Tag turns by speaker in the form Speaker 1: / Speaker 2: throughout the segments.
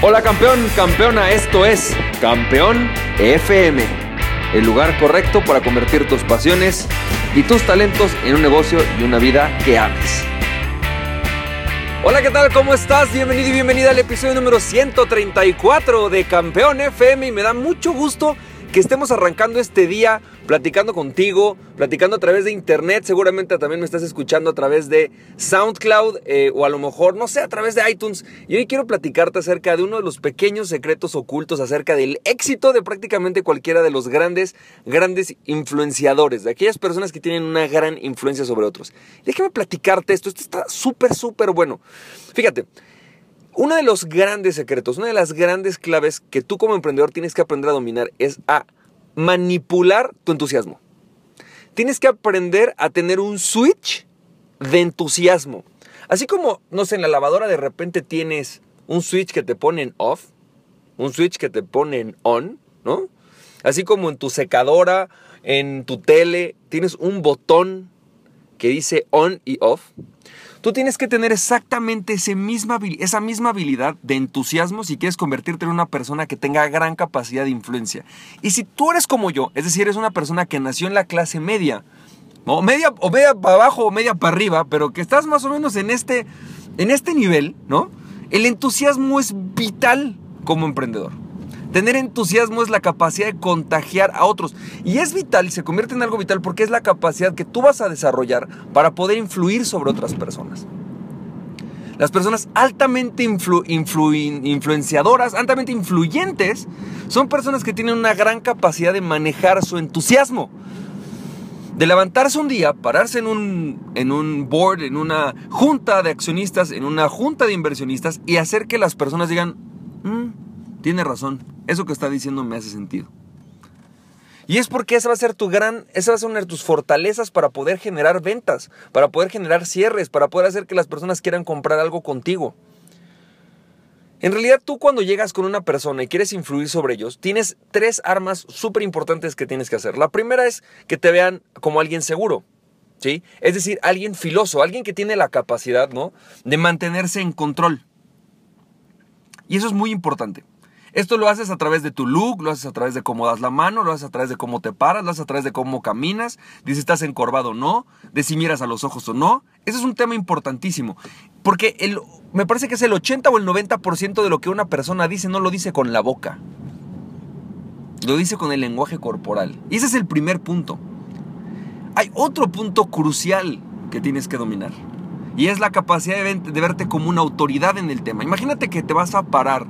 Speaker 1: Hola campeón, campeona, esto es Campeón FM, el lugar correcto para convertir tus pasiones y tus talentos en un negocio y una vida que ames. Hola, ¿qué tal? ¿Cómo estás? Bienvenido y bienvenida al episodio número 134 de Campeón FM y me da mucho gusto que estemos arrancando este día platicando contigo, platicando a través de internet, seguramente también me estás escuchando a través de SoundCloud eh, o a lo mejor, no sé, a través de iTunes. Y hoy quiero platicarte acerca de uno de los pequeños secretos ocultos acerca del éxito de prácticamente cualquiera de los grandes, grandes influenciadores, de aquellas personas que tienen una gran influencia sobre otros. Déjame platicarte esto, esto está súper, súper bueno. Fíjate. Uno de los grandes secretos, una de las grandes claves que tú como emprendedor tienes que aprender a dominar es a manipular tu entusiasmo. Tienes que aprender a tener un switch de entusiasmo. Así como, no sé, en la lavadora de repente tienes un switch que te pone en off, un switch que te pone en on, ¿no? Así como en tu secadora, en tu tele, tienes un botón que dice on y off. Tú tienes que tener exactamente esa misma, esa misma habilidad de entusiasmo si quieres convertirte en una persona que tenga gran capacidad de influencia. Y si tú eres como yo, es decir, eres una persona que nació en la clase media, o media, o media para abajo o media para arriba, pero que estás más o menos en este, en este nivel, ¿no? El entusiasmo es vital como emprendedor. Tener entusiasmo es la capacidad de contagiar a otros. Y es vital, se convierte en algo vital porque es la capacidad que tú vas a desarrollar para poder influir sobre otras personas. Las personas altamente influenciadoras, altamente influyentes, son personas que tienen una gran capacidad de manejar su entusiasmo. De levantarse un día, pararse en un, en un board, en una junta de accionistas, en una junta de inversionistas y hacer que las personas digan, tiene razón, eso que está diciendo me hace sentido. Y es porque esa va a ser tu gran, esa va a ser una de tus fortalezas para poder generar ventas, para poder generar cierres, para poder hacer que las personas quieran comprar algo contigo. En realidad tú cuando llegas con una persona y quieres influir sobre ellos, tienes tres armas súper importantes que tienes que hacer. La primera es que te vean como alguien seguro, ¿sí? Es decir, alguien filoso, alguien que tiene la capacidad, ¿no? De mantenerse en control. Y eso es muy importante. Esto lo haces a través de tu look, lo haces a través de cómo das la mano, lo haces a través de cómo te paras, lo haces a través de cómo caminas, de si estás encorvado o no, de si miras a los ojos o no. Ese es un tema importantísimo. Porque el, me parece que es el 80 o el 90% de lo que una persona dice no lo dice con la boca. Lo dice con el lenguaje corporal. Y ese es el primer punto. Hay otro punto crucial que tienes que dominar. Y es la capacidad de, de verte como una autoridad en el tema. Imagínate que te vas a parar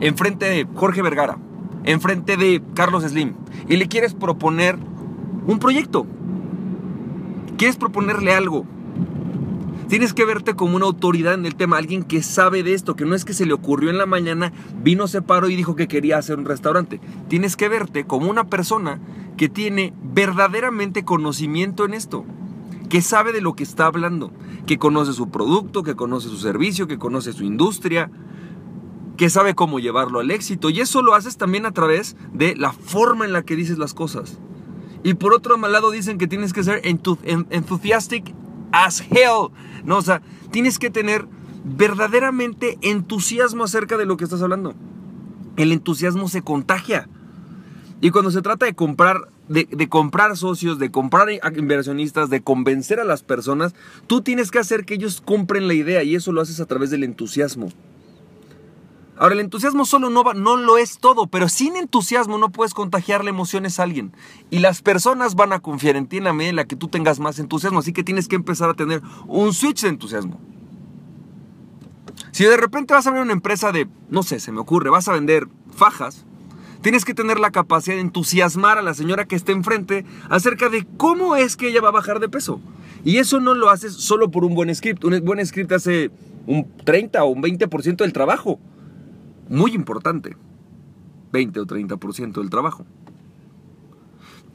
Speaker 1: enfrente de Jorge Vergara, enfrente de Carlos Slim, y le quieres proponer un proyecto. Quieres proponerle algo. Tienes que verte como una autoridad en el tema, alguien que sabe de esto, que no es que se le ocurrió en la mañana, vino, se paró y dijo que quería hacer un restaurante. Tienes que verte como una persona que tiene verdaderamente conocimiento en esto, que sabe de lo que está hablando, que conoce su producto, que conoce su servicio, que conoce su industria, que sabe cómo llevarlo al éxito. Y eso lo haces también a través de la forma en la que dices las cosas. Y por otro lado dicen que tienes que ser enthusiastic as hell. No, o sea, tienes que tener verdaderamente entusiasmo acerca de lo que estás hablando. El entusiasmo se contagia. Y cuando se trata de comprar, de, de, comprar socios, de comprar inversionistas, de convencer a las personas, tú tienes que hacer que ellos compren la idea y eso lo haces a través del entusiasmo. Ahora, el entusiasmo solo no, va, no lo es todo, pero sin entusiasmo no puedes contagiarle emociones a alguien. Y las personas van a confiar en ti en la medida en la que tú tengas más entusiasmo. Así que tienes que empezar a tener un switch de entusiasmo. Si de repente vas a abrir una empresa de, no sé, se me ocurre, vas a vender fajas, tienes que tener la capacidad de entusiasmar a la señora que esté enfrente acerca de cómo es que ella va a bajar de peso. Y eso no lo haces solo por un buen script. Un buen script hace un 30 o un 20% del trabajo muy importante, 20 o 30% del trabajo.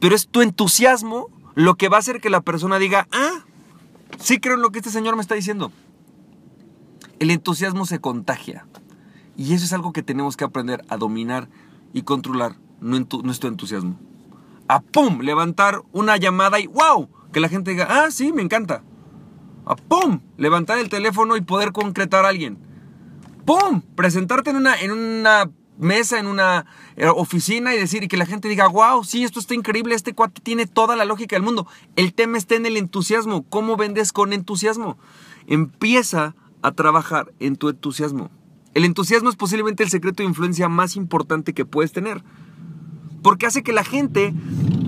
Speaker 1: Pero es tu entusiasmo lo que va a hacer que la persona diga, ah, sí creo en lo que este señor me está diciendo. El entusiasmo se contagia. Y eso es algo que tenemos que aprender a dominar y controlar nuestro entusiasmo. A pum, levantar una llamada y wow, que la gente diga, ah, sí, me encanta. A pum, levantar el teléfono y poder concretar a alguien ¡Pum! Presentarte en una, en una mesa, en una eh, oficina y decir y que la gente diga, wow, sí, esto está increíble, este cuate tiene toda la lógica del mundo. El tema está en el entusiasmo. ¿Cómo vendes con entusiasmo? Empieza a trabajar en tu entusiasmo. El entusiasmo es posiblemente el secreto de influencia más importante que puedes tener. Porque hace que la gente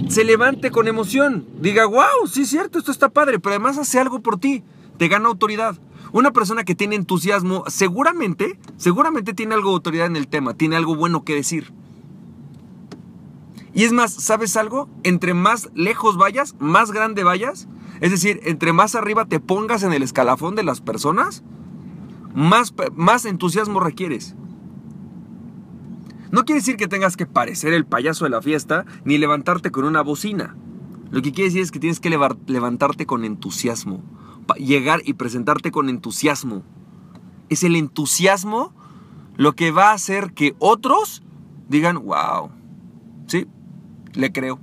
Speaker 1: se levante con emoción. Diga, wow, sí es cierto, esto está padre, pero además hace algo por ti. Te gana autoridad. Una persona que tiene entusiasmo seguramente, seguramente tiene algo de autoridad en el tema, tiene algo bueno que decir. Y es más, ¿sabes algo? Entre más lejos vayas, más grande vayas, es decir, entre más arriba te pongas en el escalafón de las personas, más, más entusiasmo requieres. No quiere decir que tengas que parecer el payaso de la fiesta ni levantarte con una bocina. Lo que quiere decir es que tienes que levantarte con entusiasmo. Llegar y presentarte con entusiasmo. Es el entusiasmo lo que va a hacer que otros digan, wow, sí, le creo,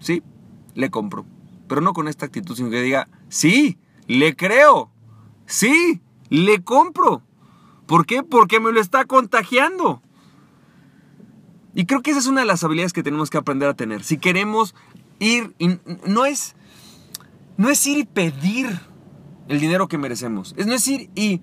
Speaker 1: sí, le compro. Pero no con esta actitud, sino que diga, sí, le creo, sí, le compro. ¿Por qué? Porque me lo está contagiando. Y creo que esa es una de las habilidades que tenemos que aprender a tener. Si queremos ir, no es, no es ir y pedir el dinero que merecemos. Es no es ir y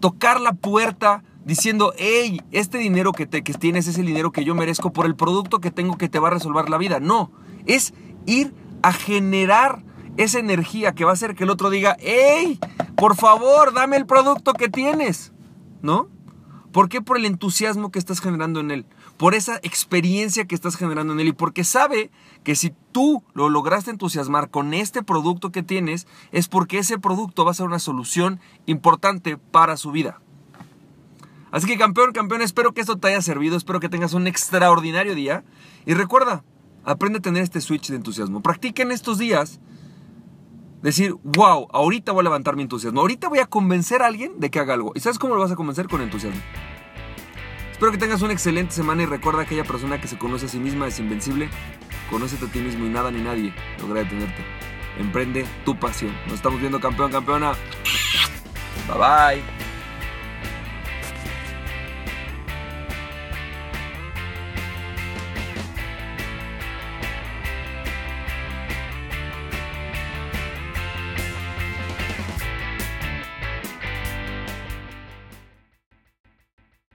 Speaker 1: tocar la puerta diciendo, hey, este dinero que, te, que tienes es el dinero que yo merezco por el producto que tengo que te va a resolver la vida. No, es ir a generar esa energía que va a hacer que el otro diga, hey, por favor, dame el producto que tienes. ¿No? ¿Por qué? Por el entusiasmo que estás generando en él, por esa experiencia que estás generando en él y porque sabe que si tú lo lograste entusiasmar con este producto que tienes, es porque ese producto va a ser una solución importante para su vida. Así que campeón, campeón, espero que esto te haya servido, espero que tengas un extraordinario día y recuerda, aprende a tener este switch de entusiasmo. Practica en estos días decir, wow, ahorita voy a levantar mi entusiasmo, ahorita voy a convencer a alguien de que haga algo. ¿Y sabes cómo lo vas a convencer? Con entusiasmo. Espero que tengas una excelente semana y recuerda aquella persona que se conoce a sí misma es invencible. Conócete a ti mismo y nada ni nadie logra detenerte. Emprende tu pasión. Nos estamos viendo campeón, campeona. Bye bye.